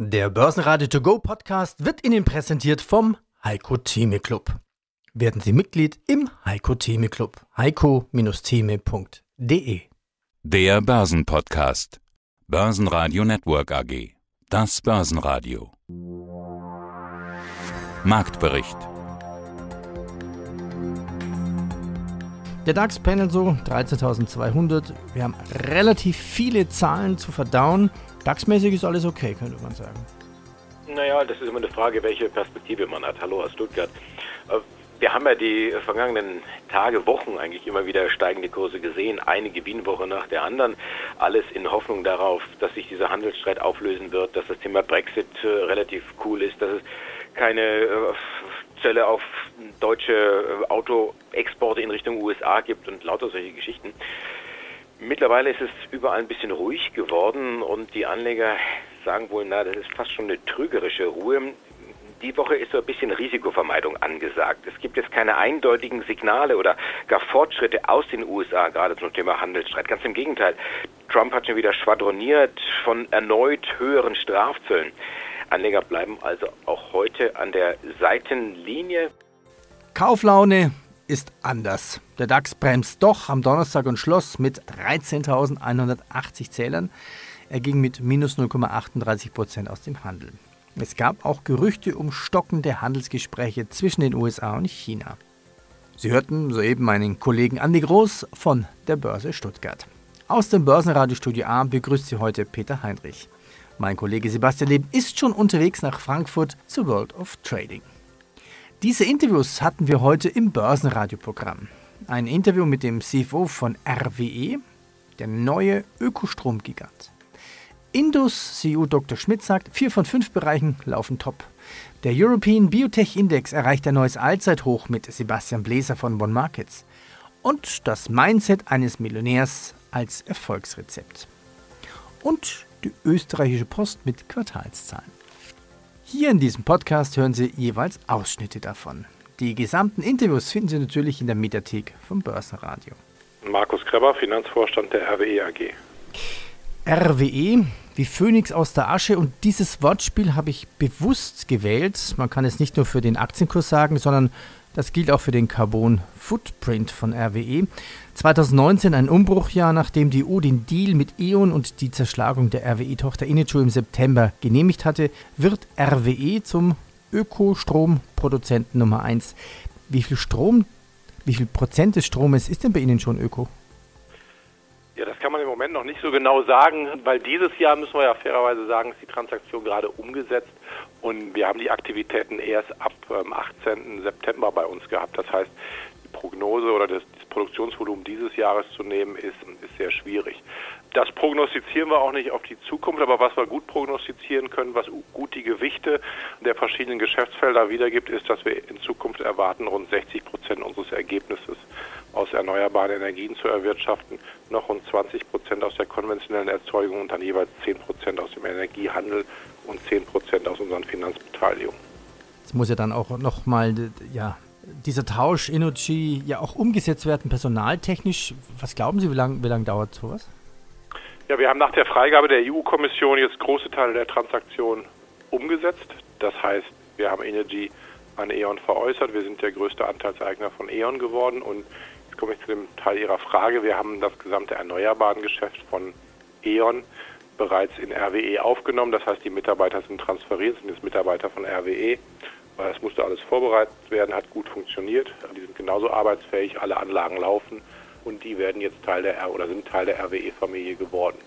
Der Börsenradio To Go Podcast wird Ihnen präsentiert vom Heiko Theme Club. Werden Sie Mitglied im Heiko Theme Club. heiko-theme.de Der Börsenpodcast. Börsenradio Network AG. Das Börsenradio. Marktbericht. Der DAX pendelt so 13.200. Wir haben relativ viele Zahlen zu verdauen. DAX-mäßig ist alles okay, könnte man sagen. Naja, das ist immer eine Frage, welche Perspektive man hat. Hallo aus Stuttgart. Äh, wir haben ja die vergangenen Tage, Wochen eigentlich immer wieder steigende Kurse gesehen, eine Gewinnwoche nach der anderen. Alles in Hoffnung darauf, dass sich dieser Handelsstreit auflösen wird, dass das Thema Brexit äh, relativ cool ist, dass es keine äh, Zölle auf deutsche Autoexporte in Richtung USA gibt und lauter solche Geschichten. Mittlerweile ist es überall ein bisschen ruhig geworden und die Anleger sagen wohl, na, das ist fast schon eine trügerische Ruhe. Die Woche ist so ein bisschen Risikovermeidung angesagt. Es gibt jetzt keine eindeutigen Signale oder gar Fortschritte aus den USA, gerade zum Thema Handelsstreit. Ganz im Gegenteil. Trump hat schon wieder schwadroniert von erneut höheren Strafzöllen. Anleger bleiben also auch heute an der Seitenlinie. Kauflaune ist anders. Der DAX bremst doch am Donnerstag und schloss mit 13.180 Zählern. Er ging mit minus 0,38 Prozent aus dem Handel. Es gab auch Gerüchte um stockende Handelsgespräche zwischen den USA und China. Sie hörten soeben meinen Kollegen Andi Groß von der Börse Stuttgart. Aus dem Börsenradiostudio A begrüßt Sie heute Peter Heinrich. Mein Kollege Sebastian Leben ist schon unterwegs nach Frankfurt zur World of Trading. Diese Interviews hatten wir heute im Börsenradioprogramm. Ein Interview mit dem CFO von RWE, der neue Ökostromgigant. Indus CEO Dr. Schmidt sagt, vier von fünf Bereichen laufen top. Der European Biotech Index erreicht ein neues Allzeithoch mit Sebastian Bläser von One Markets. Und das Mindset eines Millionärs als Erfolgsrezept. Und die österreichische Post mit Quartalszahlen. Hier in diesem Podcast hören Sie jeweils Ausschnitte davon. Die gesamten Interviews finden Sie natürlich in der Mediathek vom Börsenradio. Markus Kreber, Finanzvorstand der RWE AG. RWE, wie Phönix aus der Asche und dieses Wortspiel habe ich bewusst gewählt. Man kann es nicht nur für den Aktienkurs sagen, sondern das gilt auch für den Carbon Footprint von RWE. 2019 ein Umbruchjahr, nachdem die EU den Deal mit E.ON und die Zerschlagung der RWE-Tochter Inicho im September genehmigt hatte, wird RWE zum Ökostromproduzenten Nummer 1. Wie viel Strom, wie viel Prozent des Stromes ist denn bei Ihnen schon Öko? Moment noch nicht so genau sagen, weil dieses Jahr, müssen wir ja fairerweise sagen, ist die Transaktion gerade umgesetzt und wir haben die Aktivitäten erst ab ähm, 18. September bei uns gehabt. Das heißt, die Prognose oder das, das Produktionsvolumen dieses Jahres zu nehmen, ist, ist sehr schwierig. Das prognostizieren wir auch nicht auf die Zukunft, aber was wir gut prognostizieren können, was gut die Gewichte der verschiedenen Geschäftsfelder wiedergibt, ist, dass wir in Zukunft erwarten, rund 60 Prozent unseres Ergebnisses aus erneuerbaren Energien zu erwirtschaften, noch rund 20 Prozent aus der konventionellen Erzeugung und dann jeweils 10 Prozent aus dem Energiehandel und 10 Prozent aus unseren Finanzbeteiligungen. Es muss ja dann auch nochmal, ja, dieser Tausch Energy ja auch umgesetzt werden, personaltechnisch. Was glauben Sie, wie lange wie lang dauert sowas? Ja, wir haben nach der Freigabe der EU-Kommission jetzt große Teile der Transaktion umgesetzt. Das heißt, wir haben Energy an E.ON veräußert. Wir sind der größte Anteilseigner von E.ON geworden und komme ich zu dem Teil Ihrer Frage. Wir haben das gesamte erneuerbaren Geschäft von E.ON bereits in RWE aufgenommen. Das heißt, die Mitarbeiter sind transferiert, sind jetzt Mitarbeiter von RWE. Es musste alles vorbereitet werden, hat gut funktioniert. Die sind genauso arbeitsfähig, alle Anlagen laufen und die werden jetzt Teil der R oder sind Teil der RWE-Familie geworden.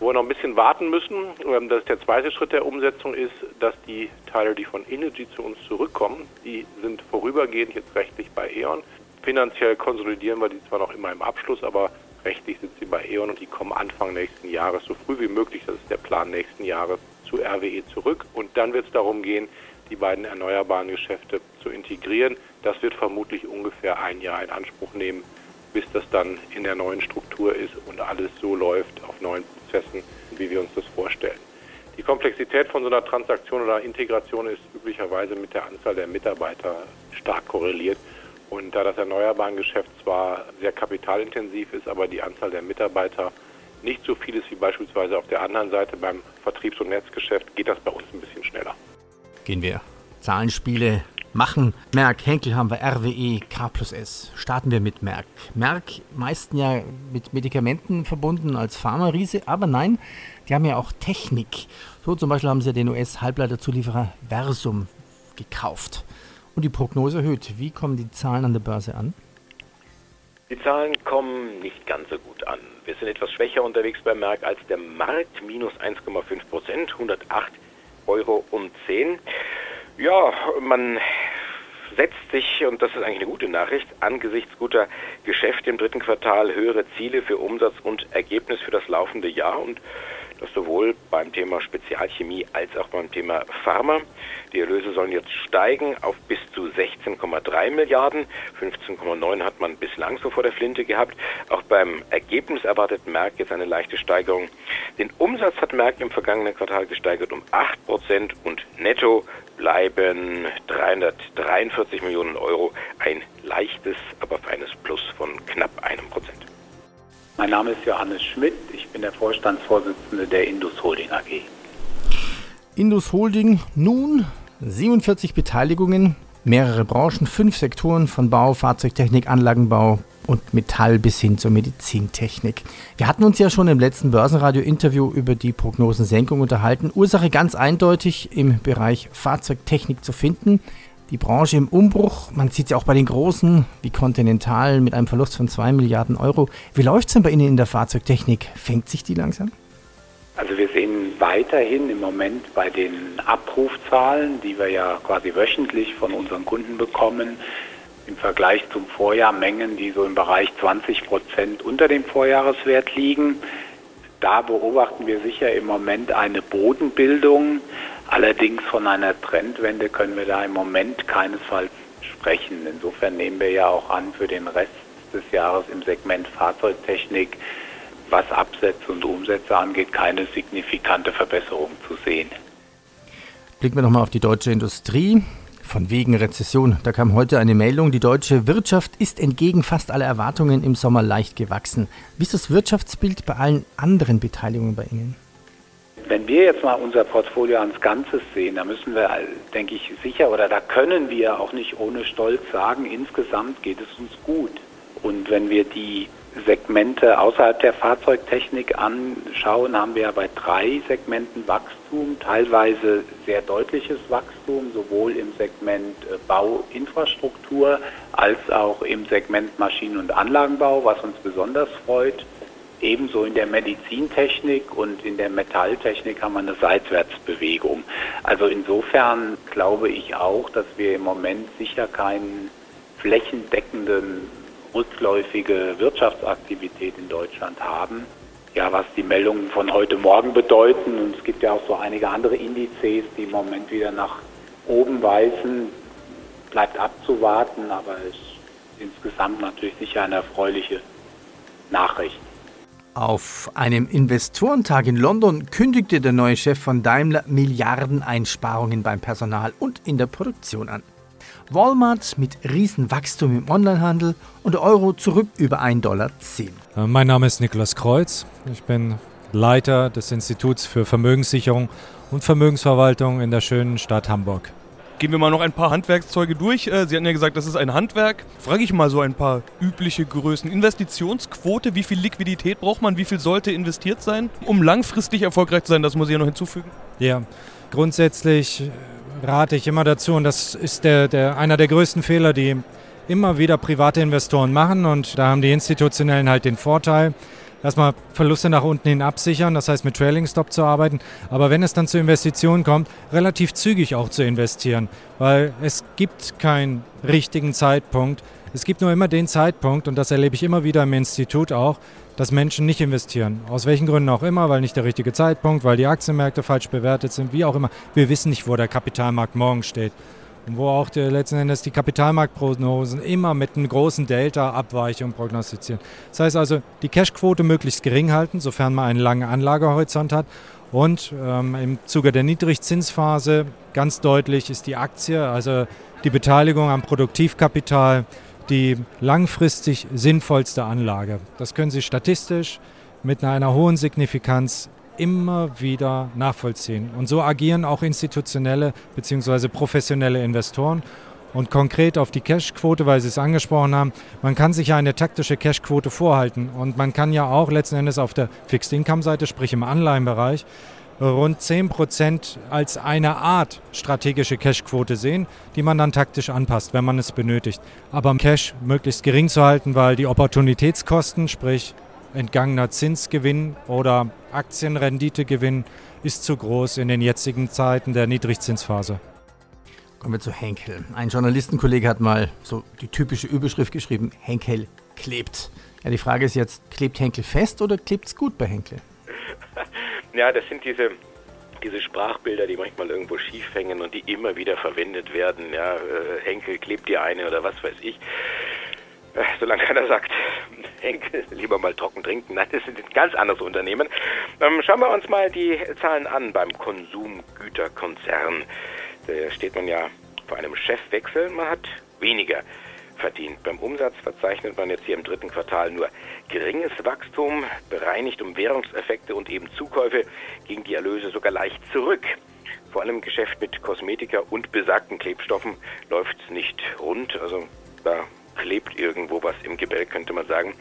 Wo wir noch ein bisschen warten müssen, ähm, das ist der zweite Schritt der Umsetzung, ist, dass die Teile, die von Energy zu uns zurückkommen, die sind vorübergehend jetzt rechtlich bei E.ON. Finanziell konsolidieren wir die zwar noch immer im Abschluss, aber rechtlich sind sie bei E.ON und die kommen Anfang nächsten Jahres, so früh wie möglich, das ist der Plan nächsten Jahres, zu RWE zurück. Und dann wird es darum gehen, die beiden erneuerbaren Geschäfte zu integrieren. Das wird vermutlich ungefähr ein Jahr in Anspruch nehmen, bis das dann in der neuen Struktur ist und alles so läuft auf neuen Prozessen, wie wir uns das vorstellen. Die Komplexität von so einer Transaktion oder Integration ist üblicherweise mit der Anzahl der Mitarbeiter stark korreliert. Und da das Erneuerbaren Geschäft zwar sehr kapitalintensiv ist, aber die Anzahl der Mitarbeiter nicht so viel ist wie beispielsweise auf der anderen Seite beim Vertriebs- und Netzgeschäft, geht das bei uns ein bisschen schneller. Gehen wir Zahlenspiele machen. Merck, Henkel haben wir, RWE, K plus S. Starten wir mit Merck. Merck, meisten ja mit Medikamenten verbunden als Pharma-Riese, aber nein, die haben ja auch Technik. So zum Beispiel haben sie den US-Halbleiterzulieferer Versum gekauft und die Prognose erhöht. Wie kommen die Zahlen an der Börse an? Die Zahlen kommen nicht ganz so gut an. Wir sind etwas schwächer unterwegs bei Merck als der Markt, minus 1,5 Prozent, 108 Euro und 10. Ja, man setzt sich, und das ist eigentlich eine gute Nachricht, angesichts guter Geschäfte im dritten Quartal höhere Ziele für Umsatz und Ergebnis für das laufende Jahr und das sowohl beim Thema Spezialchemie als auch beim Thema Pharma. Die Erlöse sollen jetzt steigen auf bis zu 16,3 Milliarden. 15,9 hat man bislang so vor der Flinte gehabt. Auch beim Ergebnis erwartet Merck jetzt eine leichte Steigerung. Den Umsatz hat Merck im vergangenen Quartal gesteigert um 8 Prozent und netto bleiben 343 Millionen Euro. Ein leichtes, aber feines Plus von knapp einem Prozent. Mein Name ist Johannes Schmidt, ich bin der Vorstandsvorsitzende der Indus Holding AG. Indus Holding nun 47 Beteiligungen, mehrere Branchen, fünf Sektoren von Bau, Fahrzeugtechnik, Anlagenbau und Metall bis hin zur Medizintechnik. Wir hatten uns ja schon im letzten Börsenradio-Interview über die Prognosensenkung unterhalten. Ursache ganz eindeutig im Bereich Fahrzeugtechnik zu finden die Branche im Umbruch. Man sieht es ja auch bei den Großen wie Continental mit einem Verlust von 2 Milliarden Euro. Wie läuft es denn bei Ihnen in der Fahrzeugtechnik? Fängt sich die langsam? Also wir sehen weiterhin im Moment bei den Abrufzahlen, die wir ja quasi wöchentlich von unseren Kunden bekommen, im Vergleich zum Vorjahr Mengen, die so im Bereich 20 Prozent unter dem Vorjahreswert liegen. Da beobachten wir sicher im Moment eine Bodenbildung. Allerdings von einer Trendwende können wir da im Moment keinesfalls sprechen. Insofern nehmen wir ja auch an, für den Rest des Jahres im Segment Fahrzeugtechnik, was Absätze und Umsätze angeht, keine signifikante Verbesserung zu sehen. Blicken wir nochmal auf die deutsche Industrie. Von wegen Rezession. Da kam heute eine Meldung, die deutsche Wirtschaft ist entgegen fast aller Erwartungen im Sommer leicht gewachsen. Wie ist das Wirtschaftsbild bei allen anderen Beteiligungen bei Ihnen? Wenn wir jetzt mal unser Portfolio als Ganzes sehen, da müssen wir, denke ich, sicher oder da können wir auch nicht ohne Stolz sagen, insgesamt geht es uns gut. Und wenn wir die Segmente außerhalb der Fahrzeugtechnik anschauen, haben wir ja bei drei Segmenten Wachstum, teilweise sehr deutliches Wachstum, sowohl im Segment äh, Bauinfrastruktur als auch im Segment Maschinen- und Anlagenbau, was uns besonders freut. Ebenso in der Medizintechnik und in der Metalltechnik haben wir eine Seitwärtsbewegung. Also insofern glaube ich auch, dass wir im Moment sicher keinen flächendeckenden rückläufige Wirtschaftsaktivität in Deutschland haben. Ja, was die Meldungen von heute Morgen bedeuten, und es gibt ja auch so einige andere Indizes, die im Moment wieder nach oben weisen, bleibt abzuwarten, aber es ist insgesamt natürlich sicher eine erfreuliche Nachricht. Auf einem Investorentag in London kündigte der neue Chef von Daimler Milliardeneinsparungen beim Personal und in der Produktion an. Walmart mit Riesenwachstum im Onlinehandel und Euro zurück über 1,10 Dollar. Äh, mein Name ist Niklas Kreuz. Ich bin Leiter des Instituts für Vermögenssicherung und Vermögensverwaltung in der schönen Stadt Hamburg. Gehen wir mal noch ein paar Handwerkszeuge durch. Äh, Sie hatten ja gesagt, das ist ein Handwerk. Frage ich mal so ein paar übliche Größen. Investitionsquote, wie viel Liquidität braucht man, wie viel sollte investiert sein, um langfristig erfolgreich zu sein? Das muss ich ja noch hinzufügen. Ja, grundsätzlich rate ich immer dazu, und das ist der, der, einer der größten Fehler, die immer wieder private Investoren machen. Und da haben die Institutionellen halt den Vorteil, erstmal Verluste nach unten hin absichern, das heißt mit Trailing Stop zu arbeiten, aber wenn es dann zu Investitionen kommt, relativ zügig auch zu investieren, weil es gibt keinen richtigen Zeitpunkt. Es gibt nur immer den Zeitpunkt, und das erlebe ich immer wieder im Institut auch, dass Menschen nicht investieren. Aus welchen Gründen auch immer, weil nicht der richtige Zeitpunkt, weil die Aktienmärkte falsch bewertet sind, wie auch immer. Wir wissen nicht, wo der Kapitalmarkt morgen steht. Wo auch die, letzten Endes die Kapitalmarktprognosen immer mit einem großen Delta-Abweichung prognostizieren. Das heißt also, die Cashquote möglichst gering halten, sofern man einen langen Anlagehorizont hat. Und ähm, im Zuge der Niedrigzinsphase ganz deutlich ist die Aktie, also die Beteiligung am Produktivkapital, die langfristig sinnvollste Anlage. Das können Sie statistisch mit einer hohen Signifikanz immer wieder nachvollziehen. Und so agieren auch institutionelle bzw. professionelle Investoren. Und konkret auf die Cash-Quote, weil Sie es angesprochen haben, man kann sich ja eine taktische Cash-Quote vorhalten. Und man kann ja auch letzten Endes auf der Fixed-Income-Seite, sprich im Anleihenbereich, rund 10% als eine Art strategische Cash-Quote sehen, die man dann taktisch anpasst, wenn man es benötigt. Aber Cash möglichst gering zu halten, weil die Opportunitätskosten, sprich entgangener Zinsgewinn oder Aktienrenditegewinn, ist zu groß in den jetzigen Zeiten der Niedrigzinsphase. Kommen wir zu Henkel. Ein Journalistenkollege hat mal so die typische Überschrift geschrieben, Henkel klebt. Ja, die Frage ist jetzt, klebt Henkel fest oder klebt es gut bei Henkel? Ja, das sind diese, diese Sprachbilder, die manchmal irgendwo schief hängen und die immer wieder verwendet werden. Ja, äh, Henkel klebt die eine oder was weiß ich. Äh, solange keiner sagt, Henkel, lieber mal trocken trinken. Nein, das sind ein ganz anderes Unternehmen. Ähm, schauen wir uns mal die Zahlen an beim Konsumgüterkonzern. Da steht man ja vor einem Chefwechsel. Man hat weniger verdient. Beim Umsatz verzeichnet man jetzt hier im dritten Quartal nur geringes Wachstum, bereinigt um Währungseffekte und eben Zukäufe gingen die Erlöse sogar leicht zurück. Vor allem im Geschäft mit Kosmetika und besagten Klebstoffen läuft es nicht rund. Also da klebt irgendwo was im Gebälk, könnte man sagen.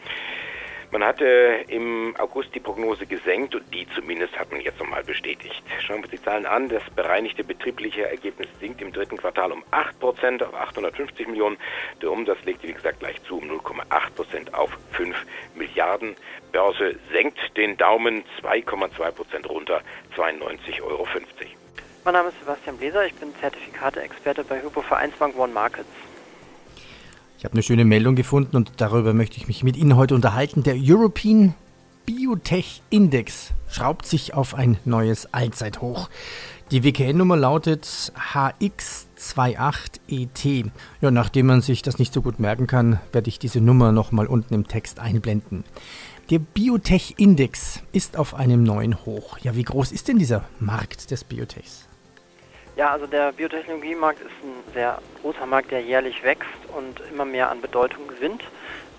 Man hatte im August die Prognose gesenkt und die zumindest hat man jetzt nochmal bestätigt. Schauen wir uns die Zahlen an. Das bereinigte betriebliche Ergebnis sinkt im dritten Quartal um 8% auf 850 Millionen. Der Umsatz legte, wie gesagt, gleich zu um 0,8% auf 5 Milliarden. Börse senkt den Daumen 2,2% runter, 92,50 Euro. Mein Name ist Sebastian Bläser, ich bin Zertifikate-Experte bei Hypo Vereinsbank One Markets. Ich habe eine schöne Meldung gefunden und darüber möchte ich mich mit Ihnen heute unterhalten. Der European Biotech Index schraubt sich auf ein neues Allzeithoch. Die WKN-Nummer lautet HX28ET. Ja, nachdem man sich das nicht so gut merken kann, werde ich diese Nummer nochmal unten im Text einblenden. Der Biotech-Index ist auf einem neuen Hoch. Ja, wie groß ist denn dieser Markt des Biotechs? Ja, also der Biotechnologiemarkt ist ein sehr großer Markt, der jährlich wächst und immer mehr an Bedeutung gewinnt.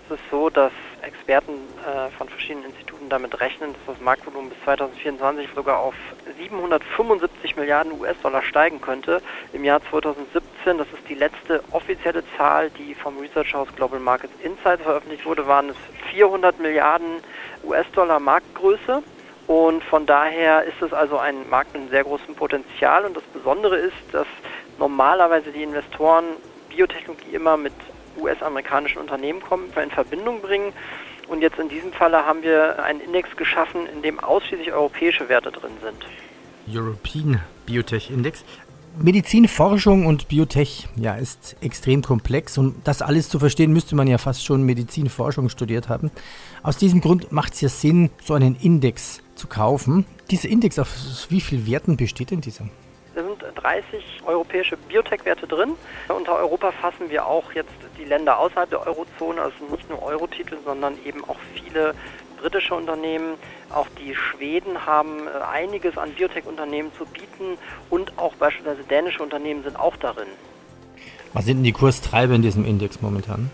Es ist so, dass Experten äh, von verschiedenen Instituten damit rechnen, dass das Marktvolumen bis 2024 sogar auf 775 Milliarden US-Dollar steigen könnte. Im Jahr 2017, das ist die letzte offizielle Zahl, die vom Research House Global Markets Insights veröffentlicht wurde, waren es 400 Milliarden US-Dollar Marktgröße. Und von daher ist es also ein Markt mit einem sehr großen Potenzial. Und das Besondere ist, dass normalerweise die Investoren Biotechnologie immer mit US-amerikanischen Unternehmen kommen, in Verbindung bringen. Und jetzt in diesem Falle haben wir einen Index geschaffen, in dem ausschließlich europäische Werte drin sind. European Biotech Index. Medizinforschung und Biotech ja, ist extrem komplex und das alles zu verstehen, müsste man ja fast schon Medizinforschung studiert haben. Aus diesem Grund macht es ja Sinn, so einen Index zu kaufen. Dieser Index, auf wie vielen Werten besteht denn dieser? Da sind 30 europäische Biotech-Werte drin. Unter Europa fassen wir auch jetzt die Länder außerhalb der Eurozone, also nicht nur Euro-Titel, sondern eben auch viele britische Unternehmen. Auch die Schweden haben äh, einiges an Biotech-Unternehmen zu bieten und auch beispielsweise dänische Unternehmen sind auch darin. Was sind denn die Kurstreiber in diesem Index momentan?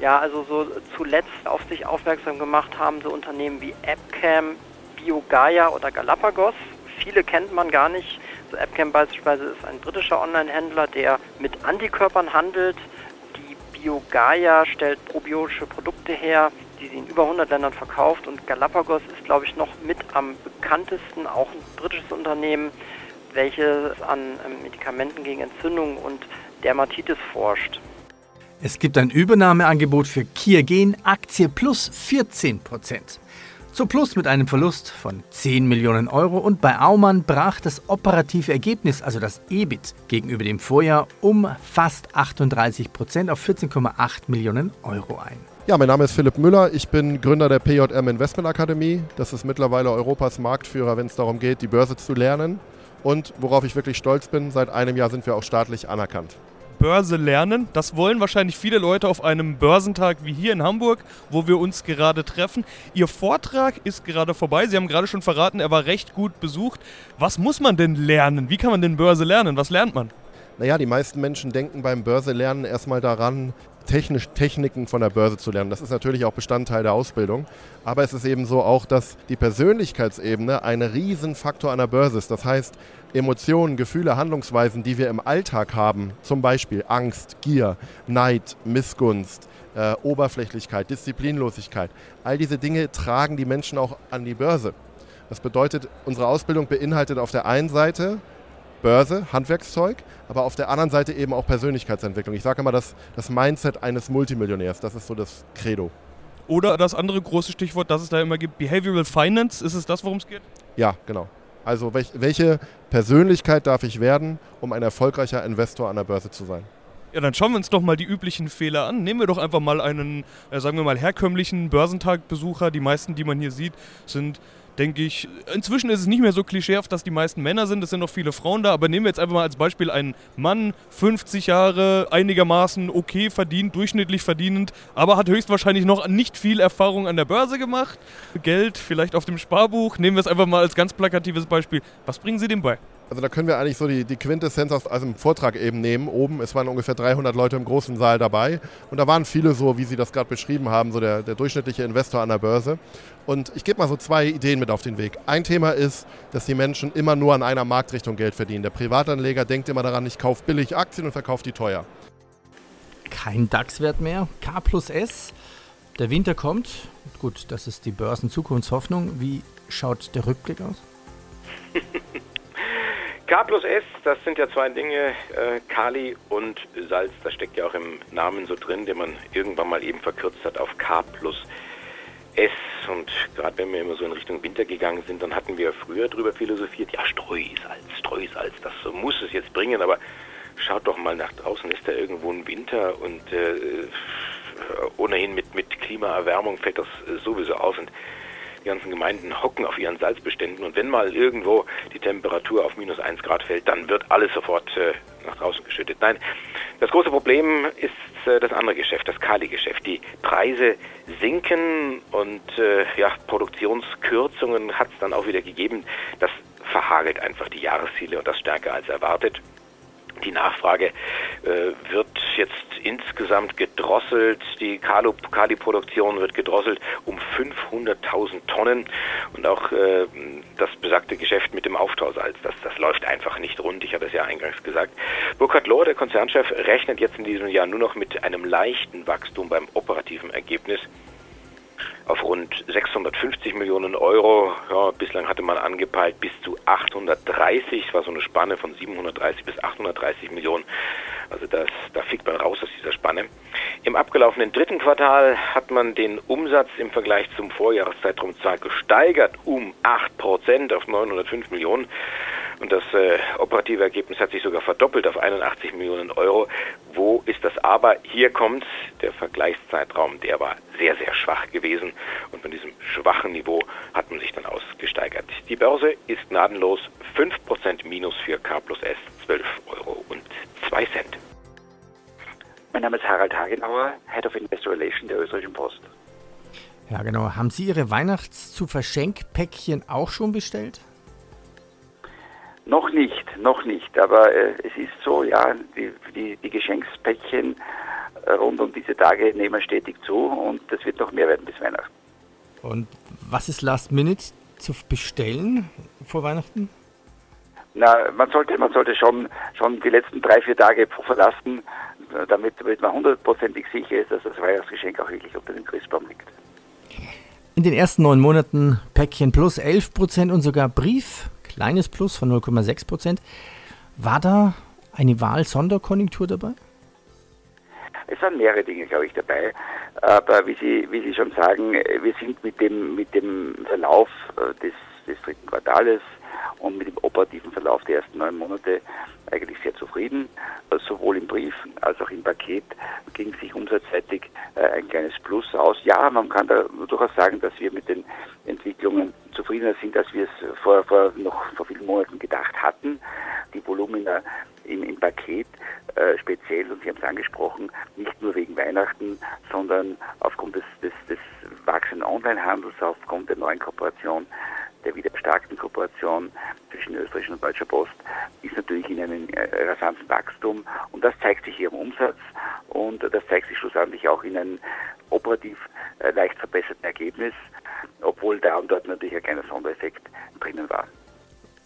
Ja, also so zuletzt auf sich aufmerksam gemacht haben so Unternehmen wie AppCam, BioGaia oder Galapagos. Viele kennt man gar nicht. So AppCam beispielsweise ist ein britischer Online-Händler, der mit Antikörpern handelt. Die BioGaia stellt probiotische Produkte her, die sie in über 100 Ländern verkauft. Und Galapagos ist, glaube ich, noch mit am bekanntesten, auch ein britisches Unternehmen, welches an ähm, Medikamenten gegen Entzündung und Dermatitis forscht. Es gibt ein Übernahmeangebot für Kiergen Aktie plus 14 Prozent. Zu Plus mit einem Verlust von 10 Millionen Euro und bei Aumann brach das operative Ergebnis, also das EBIT, gegenüber dem Vorjahr um fast 38 Prozent auf 14,8 Millionen Euro ein. Ja, mein Name ist Philipp Müller. Ich bin Gründer der PJM Investment Akademie. Das ist mittlerweile Europas Marktführer, wenn es darum geht, die Börse zu lernen. Und worauf ich wirklich stolz bin, seit einem Jahr sind wir auch staatlich anerkannt. Börse lernen. Das wollen wahrscheinlich viele Leute auf einem Börsentag wie hier in Hamburg, wo wir uns gerade treffen. Ihr Vortrag ist gerade vorbei. Sie haben gerade schon verraten, er war recht gut besucht. Was muss man denn lernen? Wie kann man denn Börse lernen? Was lernt man? Naja, die meisten Menschen denken beim Börselernen erstmal daran, technisch Techniken von der Börse zu lernen. Das ist natürlich auch Bestandteil der Ausbildung. Aber es ist eben so auch, dass die Persönlichkeitsebene ein Riesenfaktor an der Börse ist. Das heißt, Emotionen, Gefühle, Handlungsweisen, die wir im Alltag haben, zum Beispiel Angst, Gier, Neid, Missgunst, äh, Oberflächlichkeit, Disziplinlosigkeit, all diese Dinge tragen die Menschen auch an die Börse. Das bedeutet, unsere Ausbildung beinhaltet auf der einen Seite Börse, Handwerkszeug, aber auf der anderen Seite eben auch Persönlichkeitsentwicklung. Ich sage immer, das, das Mindset eines Multimillionärs, das ist so das Credo. Oder das andere große Stichwort, das es da immer gibt, Behavioral Finance, ist es das, worum es geht? Ja, genau. Also welch, welche Persönlichkeit darf ich werden, um ein erfolgreicher Investor an der Börse zu sein? Ja, dann schauen wir uns doch mal die üblichen Fehler an. Nehmen wir doch einfach mal einen, äh, sagen wir mal, herkömmlichen Börsentagbesucher. Die meisten, die man hier sieht, sind denke ich, inzwischen ist es nicht mehr so klischeehaft, dass die meisten Männer sind, es sind noch viele Frauen da, aber nehmen wir jetzt einfach mal als Beispiel einen Mann, 50 Jahre, einigermaßen okay verdient, durchschnittlich verdienend, aber hat höchstwahrscheinlich noch nicht viel Erfahrung an der Börse gemacht, Geld vielleicht auf dem Sparbuch, nehmen wir es einfach mal als ganz plakatives Beispiel. Was bringen Sie dem bei? Also da können wir eigentlich so die, die Quintessenz aus, aus dem Vortrag eben nehmen. Oben, es waren ungefähr 300 Leute im großen Saal dabei und da waren viele so, wie Sie das gerade beschrieben haben, so der, der durchschnittliche Investor an der Börse. Und ich gebe mal so zwei Ideen mit auf den Weg. Ein Thema ist, dass die Menschen immer nur an einer Marktrichtung Geld verdienen. Der Privatanleger denkt immer daran, ich kaufe billig Aktien und verkaufe die teuer. Kein DAX-Wert mehr, K plus S. Der Winter kommt. Gut, das ist die Börsen-Zukunftshoffnung. Wie schaut der Rückblick aus? K plus S, das sind ja zwei Dinge, äh, Kali und Salz, das steckt ja auch im Namen so drin, den man irgendwann mal eben verkürzt hat auf K plus S. Und gerade wenn wir immer so in Richtung Winter gegangen sind, dann hatten wir früher drüber philosophiert, ja Streusalz, Streusalz, das muss es jetzt bringen, aber schaut doch mal nach draußen, ist da irgendwo ein Winter? Und äh, ohnehin mit, mit Klimaerwärmung fällt das sowieso auf und die ganzen Gemeinden hocken auf ihren Salzbeständen und wenn mal irgendwo die Temperatur auf minus 1 Grad fällt, dann wird alles sofort äh, nach draußen geschüttet. Nein, das große Problem ist äh, das andere Geschäft, das Kali-Geschäft. Die Preise sinken und äh, ja, Produktionskürzungen hat es dann auch wieder gegeben. Das verhagelt einfach die Jahresziele und das stärker als erwartet. Die Nachfrage äh, wird jetzt insgesamt gedrosselt. Die Kali-Produktion wird gedrosselt um 500.000 Tonnen. Und auch äh, das besagte Geschäft mit dem Auftausalz, das, das läuft einfach nicht rund. Ich hatte es ja eingangs gesagt. Burkhard Lohr, der Konzernchef, rechnet jetzt in diesem Jahr nur noch mit einem leichten Wachstum beim operativen Ergebnis auf rund 650 Millionen Euro. Ja, bislang hatte man angepeilt bis zu 830, das war so eine Spanne von 730 bis 830 Millionen. Also das, da fickt man raus aus dieser Spanne. Im abgelaufenen dritten Quartal hat man den Umsatz im Vergleich zum Vorjahreszeitraum zwar gesteigert um 8 Prozent auf 905 Millionen. Und das äh, operative Ergebnis hat sich sogar verdoppelt auf 81 Millionen Euro. Wo ist das Aber? Hier kommt der Vergleichszeitraum, der war sehr, sehr schwach gewesen. Und von diesem schwachen Niveau hat man sich dann ausgesteigert. Die Börse ist gnadenlos 5% Minus für K plus S, 12 Euro und 2 Cent. Mein Name ist Harald Hagenauer, Head of Investor Relations der Österreichischen Post. Ja, genau. Haben Sie Ihre Weihnachts-zu-Verschenk-Päckchen auch schon bestellt? Noch nicht, noch nicht. Aber äh, es ist so, ja, die, die, die Geschenkspäckchen äh, rund um diese Tage nehmen stetig zu und das wird noch mehr werden bis Weihnachten. Und was ist Last Minute zu bestellen vor Weihnachten? Na, man sollte, man sollte schon, schon die letzten drei, vier Tage verlassen, äh, damit, damit man hundertprozentig sicher ist, dass das Weihnachtsgeschenk auch wirklich unter dem Christbaum liegt. In den ersten neun Monaten Päckchen plus 11 Prozent und sogar Brief kleines Plus von 0,6 Prozent. War da eine Wahl-Sonderkonjunktur dabei? Es waren mehrere Dinge, glaube ich, dabei. Aber wie Sie, wie Sie schon sagen, wir sind mit dem, mit dem Verlauf äh, des, des dritten Quartales und mit dem operativen Verlauf der ersten neun Monate eigentlich sehr zufrieden. Äh, sowohl im Brief als auch im Paket ging sich umsatzseitig äh, ein kleines Plus aus. Ja, man kann da durchaus sagen, dass wir mit den Entwicklungen zufriedener sind, als wir es vor, vor noch vor vielen Monaten gedacht hatten. Die Volumina im, im Paket äh, speziell, und Sie haben es angesprochen, nicht nur wegen Weihnachten, sondern aufgrund des, des, des wachsenden Onlinehandels, aufgrund der neuen Kooperation der wieder starken Kooperation zwischen österreichischen und deutscher Post ist natürlich in einem äh, rasanten Wachstum und das zeigt sich hier im Umsatz und das zeigt sich schlussendlich auch in einem operativ äh, leicht verbesserten Ergebnis, obwohl da und dort natürlich ein kleiner Sondereffekt drinnen war.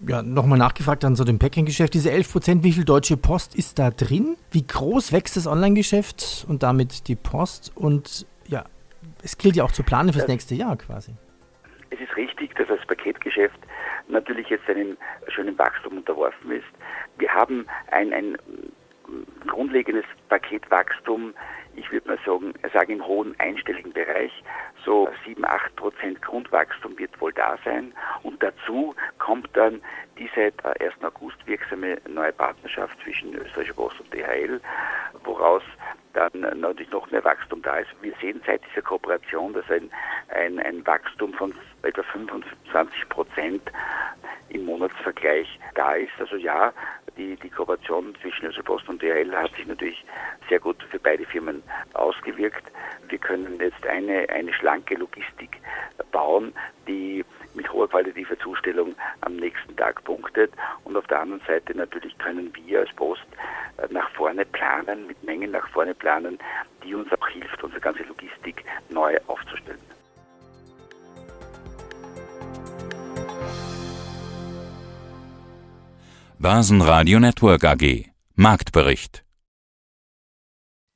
Ja, nochmal nachgefragt an so dem Packing-Geschäft. Diese 11 Prozent, wie viel Deutsche Post ist da drin? Wie groß wächst das Online-Geschäft und damit die Post? Und ja, es gilt ja auch zu planen fürs nächste Jahr quasi. Richtig, dass das Paketgeschäft natürlich jetzt einem schönen Wachstum unterworfen ist. Wir haben ein, ein grundlegendes Paketwachstum, ich würde mal sagen, sagen im hohen einstelligen Bereich, so 7, 8 Prozent Grundwachstum wird wohl da sein. Und dazu kommt dann die seit 1. August wirksame neue Partnerschaft zwischen Österreichischer Post und DHL, woraus dann natürlich noch mehr Wachstum da ist. Wir sehen seit dieser Kooperation, dass ein, ein, ein Wachstum von etwa 25 Prozent im Monatsvergleich da ist. Also ja, die, die Kooperation zwischen Österreichischer Post und DHL hat sich natürlich sehr gut für beide Firmen ausgewirkt. Wir können jetzt eine, eine schlanke Logistik bauen, die mit hoher qualitativer Zustellung am nächsten Tag punktet. Und auf der anderen Seite natürlich können wir als Post äh, nach vorne planen, mit Mengen nach vorne planen, die uns auch hilft, unsere ganze Logistik neu aufzustellen. Börsenradio Network AG Marktbericht